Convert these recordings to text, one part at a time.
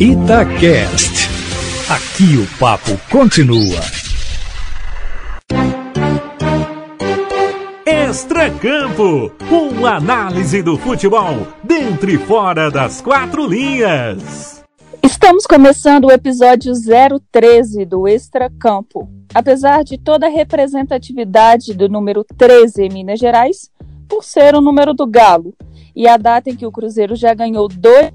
Itacast. Aqui o papo continua. Extracampo, uma análise do futebol dentro e fora das quatro linhas. Estamos começando o episódio 013 do Extracampo. Apesar de toda a representatividade do número 13 em Minas Gerais, por ser o número do Galo e a data em que o Cruzeiro já ganhou dois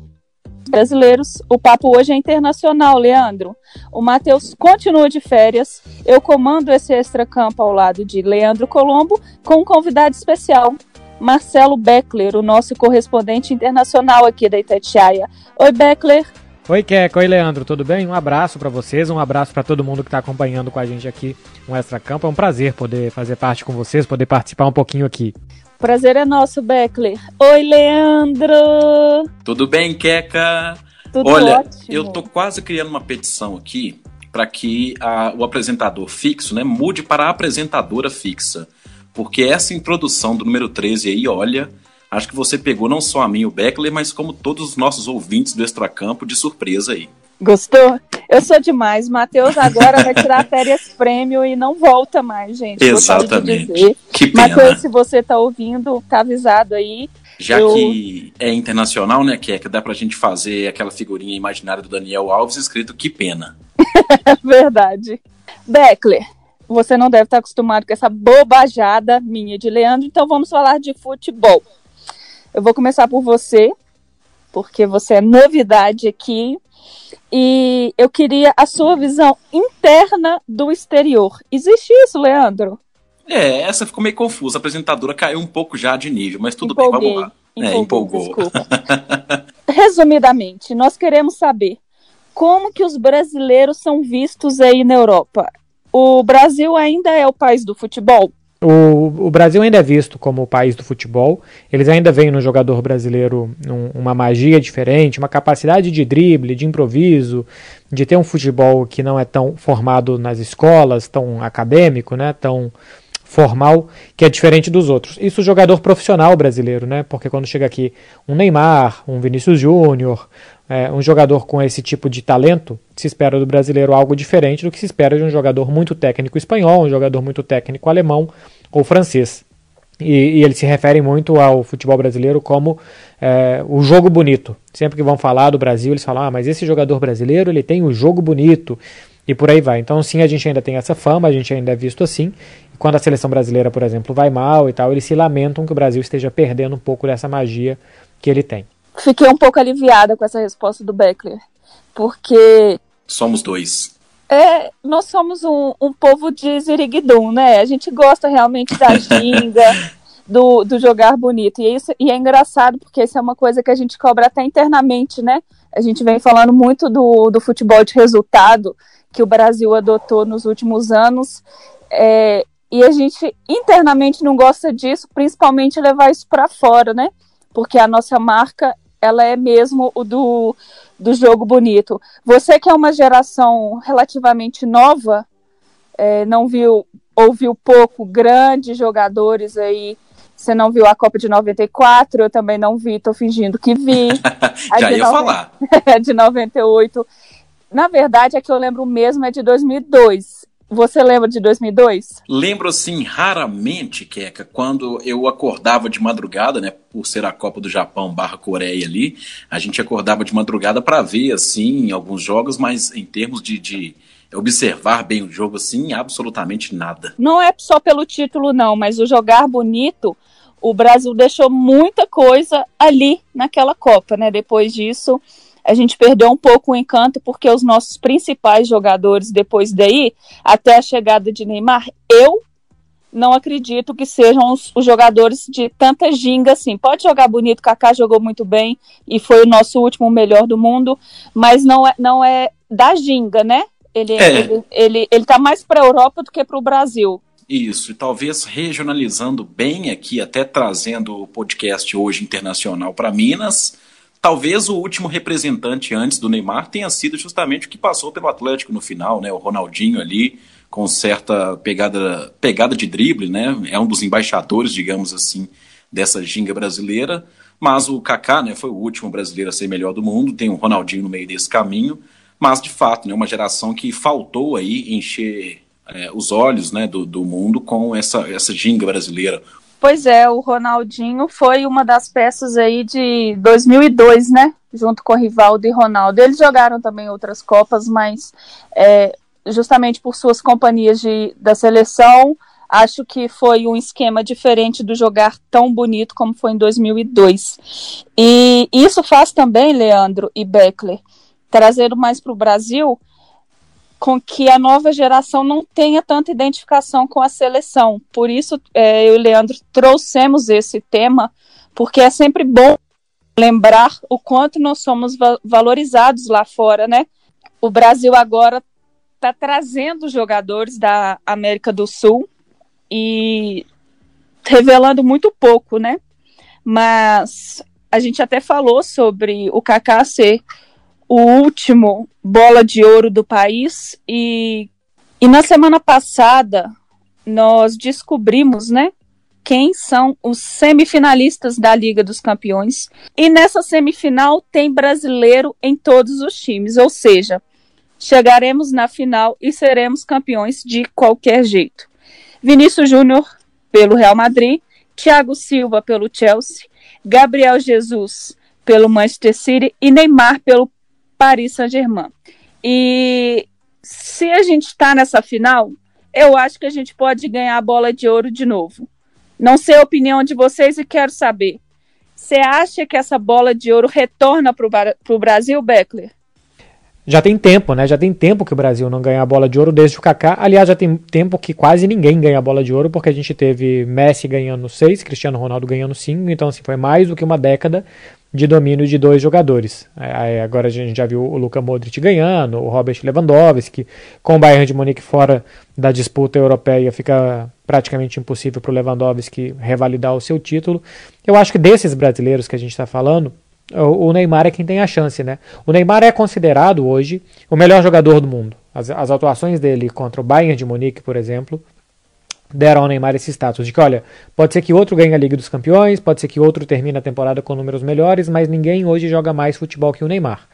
brasileiros, o papo hoje é internacional, Leandro. O Matheus continua de férias. Eu comando esse extracampo ao lado de Leandro Colombo com um convidado especial, Marcelo Beckler, o nosso correspondente internacional aqui da Itatiaia. Oi, Beckler. Oi, Keco. Oi, Leandro. Tudo bem? Um abraço para vocês, um abraço para todo mundo que está acompanhando com a gente aqui no Extra Campo. É um prazer poder fazer parte com vocês, poder participar um pouquinho aqui. Prazer é nosso, Beckler. Oi, Leandro. Tudo bem, Keca? Tudo Olha, ótimo. eu tô quase criando uma petição aqui para que a, o apresentador fixo, né, mude para a apresentadora fixa. Porque essa introdução do número 13 aí, olha, Acho que você pegou não só a mim, o Beckler, mas como todos os nossos ouvintes do Extracampo de surpresa aí. Gostou? Eu sou demais. Matheus agora vai tirar férias prêmio e não volta mais, gente. Exatamente. Que pena. Matheus, se você tá ouvindo, tá avisado aí. Já eu... que é internacional, né, que é que dá pra gente fazer aquela figurinha imaginária do Daniel Alves escrito que pena. Verdade. Beckler, você não deve estar acostumado com essa bobajada minha de Leandro, então vamos falar de futebol. Eu vou começar por você, porque você é novidade aqui. E eu queria a sua visão interna do exterior. Existe isso, Leandro? É, essa ficou meio confusa. A apresentadora caiu um pouco já de nível, mas tudo Empolguei. bem, vamos lá. É, empolgou. Desculpa. Resumidamente, nós queremos saber como que os brasileiros são vistos aí na Europa. O Brasil ainda é o país do futebol? O, o, Brasil ainda é visto como o país do futebol. Eles ainda veem no jogador brasileiro um, uma magia diferente, uma capacidade de drible, de improviso, de ter um futebol que não é tão formado nas escolas, tão acadêmico, né, tão formal, que é diferente dos outros. Isso o jogador profissional brasileiro, né? Porque quando chega aqui um Neymar, um Vinícius Júnior, é, um jogador com esse tipo de talento, se espera do brasileiro algo diferente do que se espera de um jogador muito técnico espanhol, um jogador muito técnico alemão ou francês. E, e eles se referem muito ao futebol brasileiro como é, o jogo bonito. Sempre que vão falar do Brasil, eles falam: ah, mas esse jogador brasileiro ele tem o jogo bonito e por aí vai. Então, sim, a gente ainda tem essa fama, a gente ainda é visto assim. E quando a seleção brasileira, por exemplo, vai mal e tal, eles se lamentam que o Brasil esteja perdendo um pouco dessa magia que ele tem. Fiquei um pouco aliviada com essa resposta do Beckler, porque. Somos dois. É, nós somos um, um povo de ziriguidum, né? A gente gosta realmente da ginga, do, do jogar bonito. E, isso, e é engraçado, porque isso é uma coisa que a gente cobra até internamente, né? A gente vem falando muito do, do futebol de resultado que o Brasil adotou nos últimos anos. É, e a gente internamente não gosta disso, principalmente levar isso para fora, né? Porque a nossa marca ela é mesmo o do, do jogo bonito. Você que é uma geração relativamente nova, é, não viu, ouviu pouco grandes jogadores aí. Você não viu a Copa de 94, eu também não vi, tô fingindo que vi. Já ia 90, falar. de 98. Na verdade, a que eu lembro mesmo é de 2002. Você lembra de 2002? Lembro, assim, raramente, Keka, quando eu acordava de madrugada, né, por ser a Copa do Japão barra Coreia ali, a gente acordava de madrugada para ver, assim, alguns jogos, mas em termos de, de observar bem o jogo, assim, absolutamente nada. Não é só pelo título, não, mas o jogar bonito, o Brasil deixou muita coisa ali naquela Copa, né? Depois disso, a gente perdeu um pouco o encanto porque os nossos principais jogadores depois daí, até a chegada de Neymar, eu não acredito que sejam os, os jogadores de tanta ginga assim. Pode jogar bonito, Kaká jogou muito bem e foi o nosso último melhor do mundo, mas não é, não é da ginga, né? Ele, É. ele, ele, ele tá mais para a Europa do que para o Brasil. Isso, e talvez regionalizando bem aqui, até trazendo o podcast hoje internacional para Minas. Talvez o último representante antes do Neymar tenha sido justamente o que passou pelo Atlético no final, né? O Ronaldinho ali, com certa pegada, pegada de drible, né? É um dos embaixadores, digamos assim, dessa ginga brasileira. Mas o Kaká, né, foi o último brasileiro a ser melhor do mundo, tem o Ronaldinho no meio desse caminho, mas de fato, né, uma geração que faltou aí encher é, os olhos, né, do, do mundo com essa essa ginga brasileira. Pois é, o Ronaldinho foi uma das peças aí de 2002, né? Junto com Rivaldo e Ronaldo. Eles jogaram também outras Copas, mas é, justamente por suas companhias de, da seleção, acho que foi um esquema diferente do jogar tão bonito como foi em 2002. E isso faz também, Leandro e Beckler, trazer mais para o Brasil com que a nova geração não tenha tanta identificação com a seleção. Por isso, é, eu e o Leandro trouxemos esse tema, porque é sempre bom lembrar o quanto nós somos valorizados lá fora, né? O Brasil agora está trazendo jogadores da América do Sul e revelando muito pouco, né? Mas a gente até falou sobre o Kaká ser o último bola de ouro do país e, e na semana passada nós descobrimos, né, quem são os semifinalistas da Liga dos Campeões. E nessa semifinal tem brasileiro em todos os times, ou seja, chegaremos na final e seremos campeões de qualquer jeito. Vinícius Júnior pelo Real Madrid, Thiago Silva pelo Chelsea, Gabriel Jesus pelo Manchester City e Neymar pelo Paris Saint-Germain. E se a gente está nessa final, eu acho que a gente pode ganhar a bola de ouro de novo. Não sei a opinião de vocês e quero saber. Você acha que essa bola de ouro retorna para o Brasil, Beckler? Já tem tempo, né? Já tem tempo que o Brasil não ganha a bola de ouro desde o Kaká. Aliás, já tem tempo que quase ninguém ganha a bola de ouro, porque a gente teve Messi ganhando seis, Cristiano Ronaldo ganhando cinco. Então, assim, foi mais do que uma década de domínio de dois jogadores. Agora a gente já viu o Luka Modric ganhando, o Robert Lewandowski, com o Bayern de Munique fora da disputa europeia fica praticamente impossível para o Lewandowski revalidar o seu título. Eu acho que desses brasileiros que a gente está falando, o Neymar é quem tem a chance, né? O Neymar é considerado hoje o melhor jogador do mundo. As, as atuações dele contra o Bayern de Munique, por exemplo, deram ao Neymar esse status de que, olha, pode ser que outro ganhe a Liga dos Campeões, pode ser que outro termine a temporada com números melhores, mas ninguém hoje joga mais futebol que o Neymar.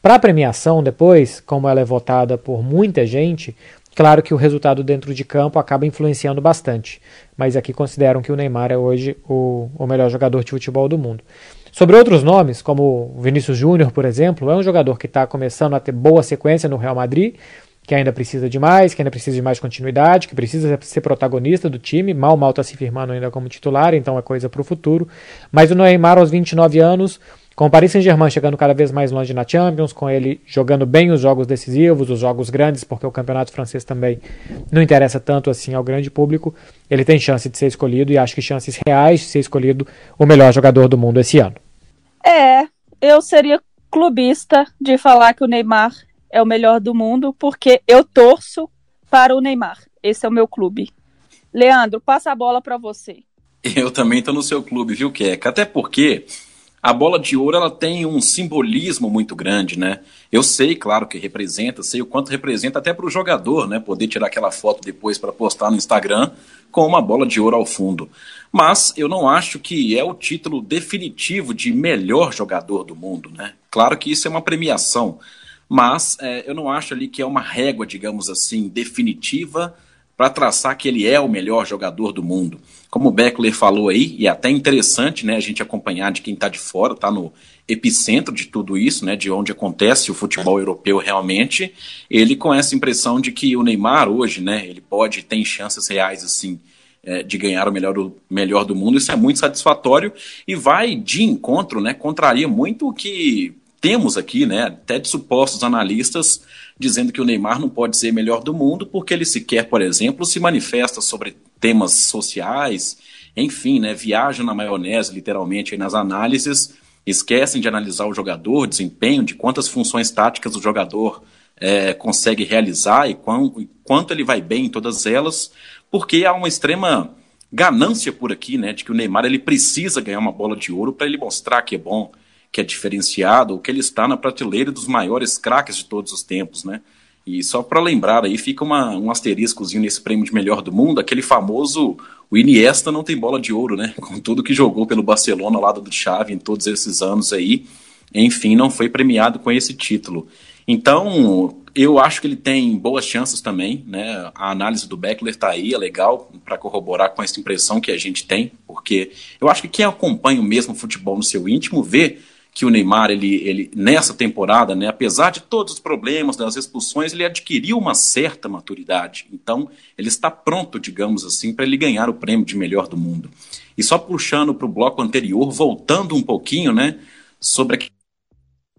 Para a premiação depois, como ela é votada por muita gente, claro que o resultado dentro de campo acaba influenciando bastante, mas aqui consideram que o Neymar é hoje o, o melhor jogador de futebol do mundo. Sobre outros nomes, como o Vinícius Júnior, por exemplo, é um jogador que está começando a ter boa sequência no Real Madrid, que ainda precisa de mais, que ainda precisa de mais continuidade, que precisa ser protagonista do time, mal mal está se firmando ainda como titular, então é coisa para o futuro. Mas o Neymar aos 29 anos com o Paris Saint-Germain chegando cada vez mais longe na Champions, com ele jogando bem os jogos decisivos, os jogos grandes, porque o campeonato francês também não interessa tanto assim ao grande público, ele tem chance de ser escolhido e acho que chances reais de ser escolhido o melhor jogador do mundo esse ano. É, eu seria clubista de falar que o Neymar é o melhor do mundo, porque eu torço para o Neymar. Esse é o meu clube. Leandro, passa a bola para você. Eu também estou no seu clube, viu, Keca? Até porque a bola de ouro ela tem um simbolismo muito grande, né? Eu sei, claro, que representa, sei o quanto representa até para o jogador, né? Poder tirar aquela foto depois para postar no Instagram com uma bola de ouro ao fundo. Mas eu não acho que é o título definitivo de melhor jogador do mundo, né? Claro que isso é uma premiação, mas é, eu não acho ali que é uma régua, digamos assim, definitiva para traçar que ele é o melhor jogador do mundo. Como o Beckler falou aí, e é até interessante né, a gente acompanhar de quem está de fora, está no epicentro de tudo isso, né, de onde acontece o futebol europeu realmente, ele com essa impressão de que o Neymar hoje, né, ele pode, tem chances reais assim, é, de ganhar o melhor, o melhor do mundo, isso é muito satisfatório e vai de encontro, né, contraria muito o que temos aqui, né, até de supostos analistas dizendo que o Neymar não pode ser melhor do mundo porque ele sequer, por exemplo, se manifesta sobre temas sociais, enfim, né, viaja na maionese literalmente nas análises, esquecem de analisar o jogador, desempenho, de quantas funções táticas o jogador é, consegue realizar e, quão, e quanto ele vai bem em todas elas, porque há uma extrema ganância por aqui, né, de que o Neymar ele precisa ganhar uma bola de ouro para ele mostrar que é bom que é diferenciado, que ele está na prateleira dos maiores craques de todos os tempos, né? E só para lembrar aí, fica uma, um asteriscozinho nesse prêmio de melhor do mundo, aquele famoso o Iniesta não tem bola de ouro, né? Com tudo que jogou pelo Barcelona ao lado do Xavi em todos esses anos aí, enfim, não foi premiado com esse título. Então, eu acho que ele tem boas chances também, né? A análise do Beckler tá aí, é legal para corroborar com essa impressão que a gente tem, porque eu acho que quem acompanha o mesmo futebol no seu íntimo vê que o Neymar, ele, ele nessa temporada, né, apesar de todos os problemas, das expulsões, ele adquiriu uma certa maturidade. Então, ele está pronto, digamos assim, para ele ganhar o prêmio de melhor do mundo. E só puxando para o bloco anterior, voltando um pouquinho, né, sobre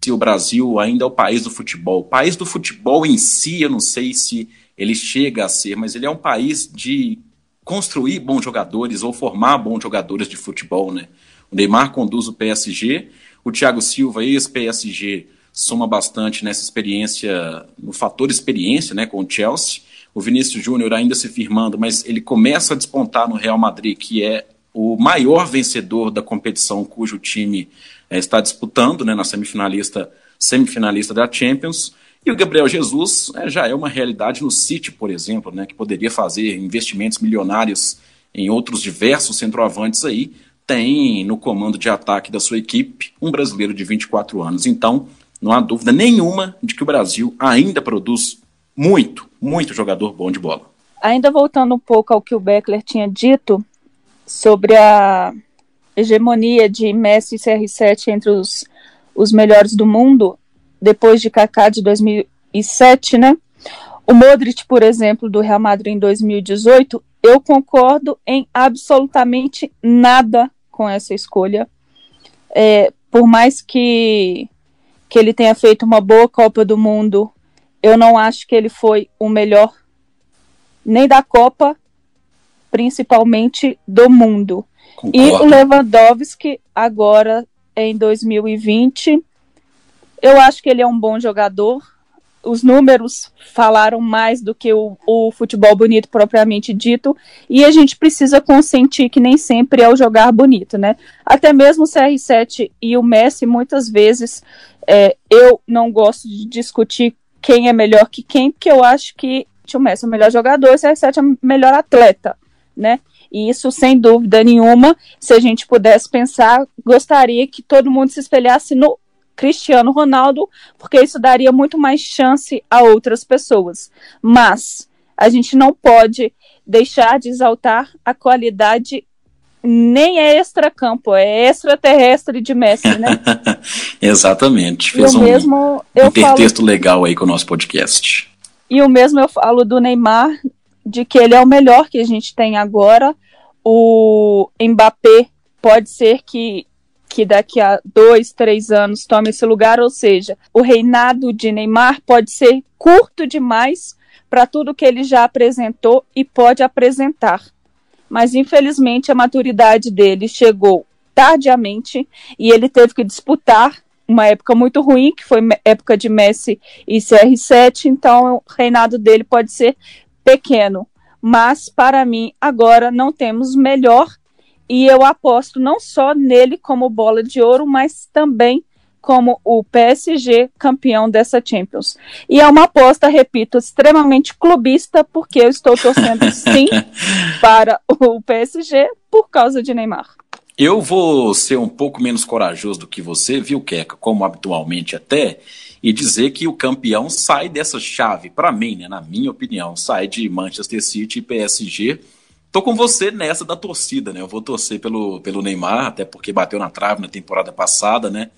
se o Brasil ainda é o país do futebol. O país do futebol em si, eu não sei se ele chega a ser, mas ele é um país de construir bons jogadores ou formar bons jogadores de futebol, né? O Neymar conduz o PSG, o Thiago Silva, ex-PSG, soma bastante nessa experiência, no fator experiência, né, com o Chelsea. O Vinícius Júnior ainda se firmando, mas ele começa a despontar no Real Madrid, que é o maior vencedor da competição cujo time é, está disputando, né, na semifinalista, semifinalista da Champions. E o Gabriel Jesus é, já é uma realidade no City, por exemplo, né, que poderia fazer investimentos milionários em outros diversos centroavantes aí, tem no comando de ataque da sua equipe um brasileiro de 24 anos. Então, não há dúvida nenhuma de que o Brasil ainda produz muito, muito jogador bom de bola. Ainda voltando um pouco ao que o Beckler tinha dito sobre a hegemonia de Messi e CR7 entre os, os melhores do mundo, depois de Kaká de 2007, né? O Modric, por exemplo, do Real Madrid em 2018, eu concordo em absolutamente nada com essa escolha. É, por mais que, que ele tenha feito uma boa Copa do Mundo, eu não acho que ele foi o melhor nem da Copa, principalmente do mundo. Concordo. E o Lewandowski, agora em 2020, eu acho que ele é um bom jogador, os números falaram mais do que o, o, futebol bonito propriamente dito, e a gente precisa consentir que nem sempre é o jogar bonito, né? Até mesmo o CR7 e o Messi, muitas vezes, é, eu não gosto de discutir quem é melhor que quem, porque eu acho que o Messi é o melhor jogador e o CR7 é o melhor atleta, né? E isso, sem dúvida nenhuma, se a gente pudesse pensar, gostaria que todo mundo se espelhasse no Cristiano Ronaldo, porque isso daria muito mais chance a outras pessoas. Mas a gente não pode deixar de exaltar a qualidade nem é extra-campo, é extraterrestre de Messi, né? Exatamente. Fez um, mesmo, um texto falo... legal aí com o nosso podcast. E o mesmo eu falo do Neymar, de que ele é o melhor que a gente tem agora. O Mbappé pode ser que que daqui a dois, três anos tome esse lugar, ou seja, o reinado de Neymar pode ser curto demais para tudo que ele já apresentou e pode apresentar. Mas infelizmente a maturidade dele chegou tardiamente e ele teve que disputar uma época muito ruim, que foi época de Messi e CR7, então o reinado dele pode ser pequeno. Mas para mim agora não temos melhor e eu aposto não só nele como bola de ouro, mas também como o PSG campeão dessa Champions. E é uma aposta, repito, extremamente clubista, porque eu estou torcendo sim para o PSG por causa de Neymar. Eu vou ser um pouco menos corajoso do que você, viu, Keca, como habitualmente até, e dizer que o campeão sai dessa chave, para mim, né, na minha opinião, sai de Manchester City e PSG Tô com você nessa da torcida, né? Eu vou torcer pelo, pelo Neymar, até porque bateu na trave na temporada passada, né?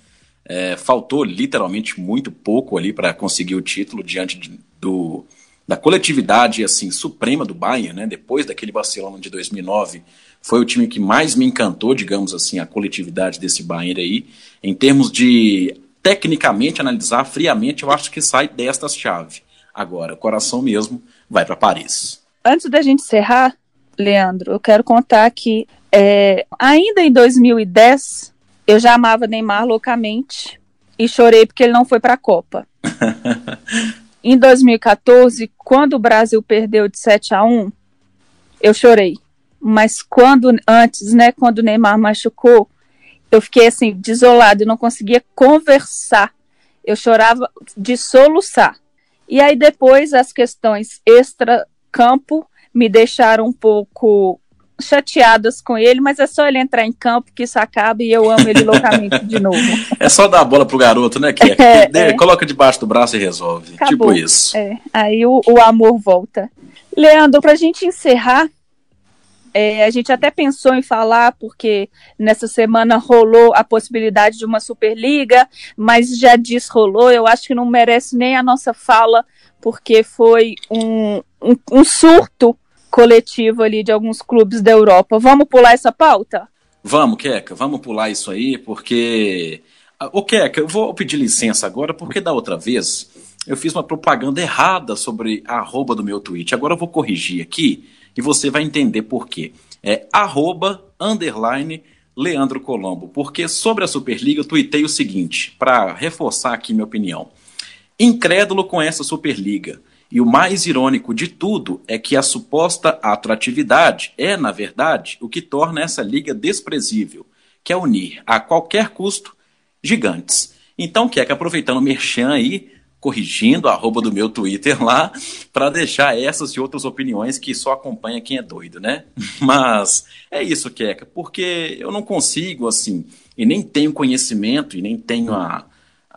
É, faltou literalmente muito pouco ali para conseguir o título diante de, do, da coletividade assim suprema do Bayern, né? Depois daquele Barcelona de 2009, foi o time que mais me encantou, digamos assim, a coletividade desse Bayern aí. Em termos de tecnicamente analisar friamente, eu acho que sai desta chave. Agora, o coração mesmo vai para Paris. Antes da gente encerrar, Leandro, eu quero contar que é, ainda em 2010 eu já amava Neymar loucamente e chorei porque ele não foi para a Copa. em 2014, quando o Brasil perdeu de 7 a 1, eu chorei. Mas quando antes, né, quando o Neymar machucou, eu fiquei assim desolado, eu não conseguia conversar. Eu chorava de soluçar. E aí depois as questões extra-campo me deixaram um pouco chateadas com ele, mas é só ele entrar em campo que isso acaba e eu amo ele loucamente de novo. É só dar a bola pro garoto, né, que é, é, Coloca debaixo do braço e resolve. Acabou. Tipo isso. É, aí o, o amor volta. Leandro, pra gente encerrar, é, a gente até pensou em falar, porque nessa semana rolou a possibilidade de uma Superliga, mas já desrolou. Eu acho que não merece nem a nossa fala, porque foi um, um, um surto coletivo ali de alguns clubes da Europa. Vamos pular essa pauta? Vamos, Queca, vamos pular isso aí, porque. Ô, Queca, eu vou pedir licença agora, porque da outra vez eu fiz uma propaganda errada sobre a arroba do meu tweet. Agora eu vou corrigir aqui e você vai entender por quê. É arroba, underline, Leandro Colombo. Porque sobre a Superliga eu tuitei o seguinte, para reforçar aqui minha opinião. Incrédulo com essa Superliga. E o mais irônico de tudo é que a suposta atratividade é, na verdade, o que torna essa liga desprezível, que é unir, a qualquer custo, gigantes. Então, que é que aproveitando o merchan aí, corrigindo a arroba do meu Twitter lá, para deixar essas e outras opiniões que só acompanha quem é doido, né? Mas é isso, Queca, porque eu não consigo, assim, e nem tenho conhecimento, e nem tenho a,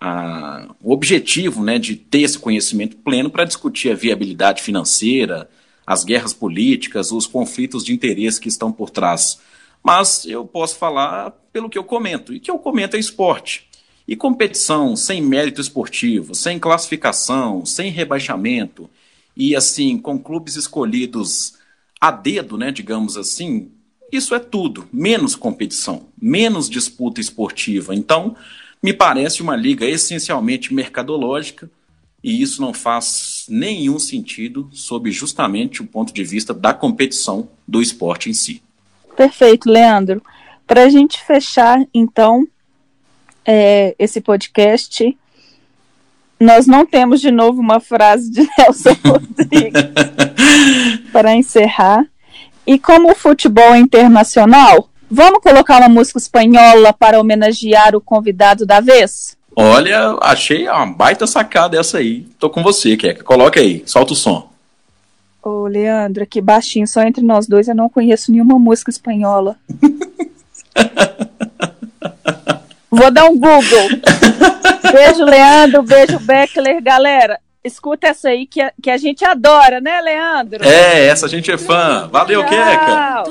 a, o objetivo né, de ter esse conhecimento pleno para discutir a viabilidade financeira, as guerras políticas, os conflitos de interesse que estão por trás. Mas eu posso falar pelo que eu comento, e que eu comento é esporte. E competição sem mérito esportivo, sem classificação, sem rebaixamento, e assim, com clubes escolhidos a dedo, né, digamos assim, isso é tudo, menos competição, menos disputa esportiva. Então, me parece uma liga essencialmente mercadológica e isso não faz nenhum sentido sob justamente o ponto de vista da competição do esporte em si. Perfeito, Leandro. Para a gente fechar, então, é, esse podcast, nós não temos de novo uma frase de Nelson Rodrigues para encerrar. E como o futebol é internacional, Vamos colocar uma música espanhola para homenagear o convidado da vez? Olha, achei uma baita sacada essa aí. Tô com você, Keka. Coloca aí, solta o som. Ô, Leandro, aqui baixinho, só entre nós dois, eu não conheço nenhuma música espanhola. Vou dar um Google. Beijo, Leandro. Beijo, Beckler. Galera, escuta essa aí que a, que a gente adora, né, Leandro? É, essa a gente é fã. Valeu, Tchau.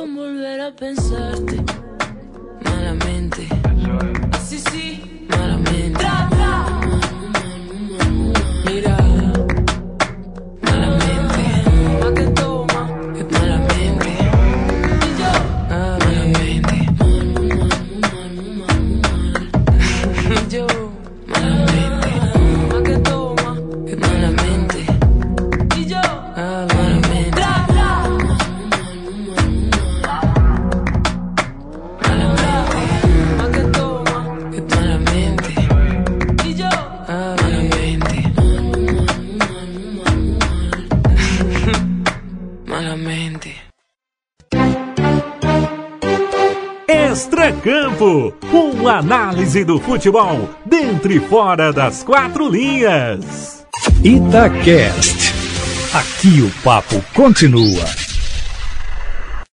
Campo, uma análise do futebol dentro e fora das quatro linhas. Itacast. Aqui o papo continua.